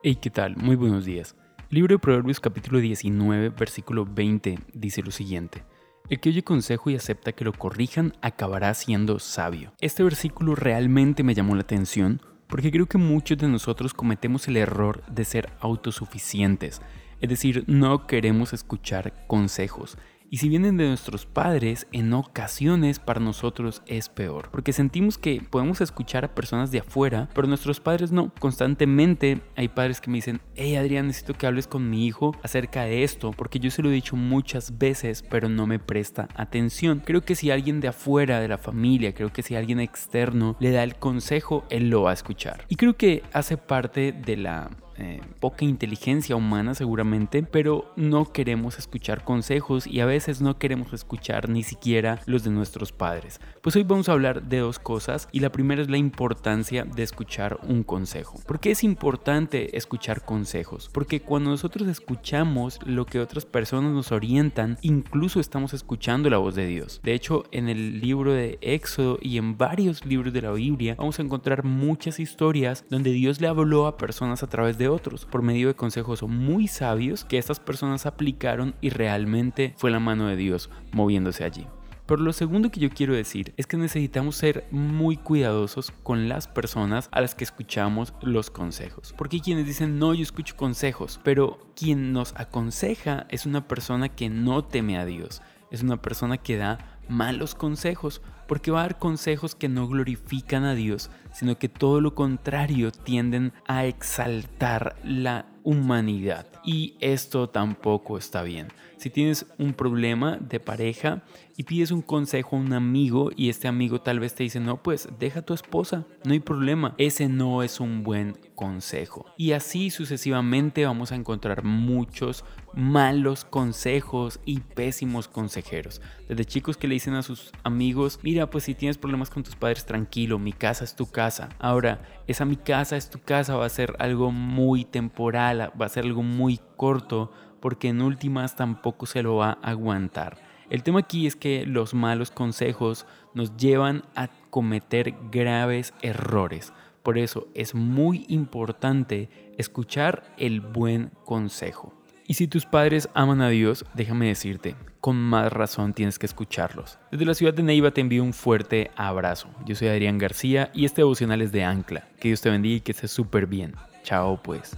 Hey, ¿qué tal? Muy buenos días. El libro de Proverbios capítulo 19, versículo 20 dice lo siguiente. El que oye consejo y acepta que lo corrijan acabará siendo sabio. Este versículo realmente me llamó la atención porque creo que muchos de nosotros cometemos el error de ser autosuficientes, es decir, no queremos escuchar consejos y si vienen de nuestros padres, en ocasiones para nosotros es peor. Porque sentimos que podemos escuchar a personas de afuera, pero nuestros padres no. Constantemente hay padres que me dicen, hey Adrián, necesito que hables con mi hijo acerca de esto, porque yo se lo he dicho muchas veces, pero no me presta atención. Creo que si alguien de afuera de la familia, creo que si alguien externo le da el consejo, él lo va a escuchar. Y creo que hace parte de la eh, poca inteligencia humana seguramente, pero no queremos escuchar consejos y a veces no queremos escuchar ni siquiera los de nuestros padres. Pues hoy vamos a hablar de dos cosas y la primera es la importancia de escuchar un consejo. ¿Por qué es importante escuchar consejos? Porque cuando nosotros escuchamos lo que otras personas nos orientan, incluso estamos escuchando la voz de Dios. De hecho, en el libro de Éxodo y en varios libros de la Biblia vamos a encontrar muchas historias donde Dios le habló a personas a través de otros por medio de consejos muy sabios que estas personas aplicaron y realmente fue la mano de Dios moviéndose allí. Pero lo segundo que yo quiero decir es que necesitamos ser muy cuidadosos con las personas a las que escuchamos los consejos. Porque quienes dicen, no, yo escucho consejos, pero quien nos aconseja es una persona que no teme a Dios, es una persona que da malos consejos, porque va a dar consejos que no glorifican a Dios, sino que todo lo contrario tienden a exaltar la humanidad. Y esto tampoco está bien. Si tienes un problema de pareja y pides un consejo a un amigo y este amigo tal vez te dice, no, pues deja a tu esposa, no hay problema. Ese no es un buen consejo. Y así sucesivamente vamos a encontrar muchos malos consejos y pésimos consejeros. Desde chicos que le dicen a sus amigos, mira, pues si tienes problemas con tus padres, tranquilo, mi casa es tu casa. Ahora, esa mi casa es tu casa va a ser algo muy temporal, va a ser algo muy corto, porque en últimas tampoco se lo va a aguantar. El tema aquí es que los malos consejos nos llevan a cometer graves errores. Por eso es muy importante escuchar el buen consejo. Y si tus padres aman a Dios, déjame decirte, con más razón tienes que escucharlos. Desde la ciudad de Neiva te envío un fuerte abrazo. Yo soy Adrián García y este devocional es de Ancla. Que Dios te bendiga y que estés súper bien. Chao pues.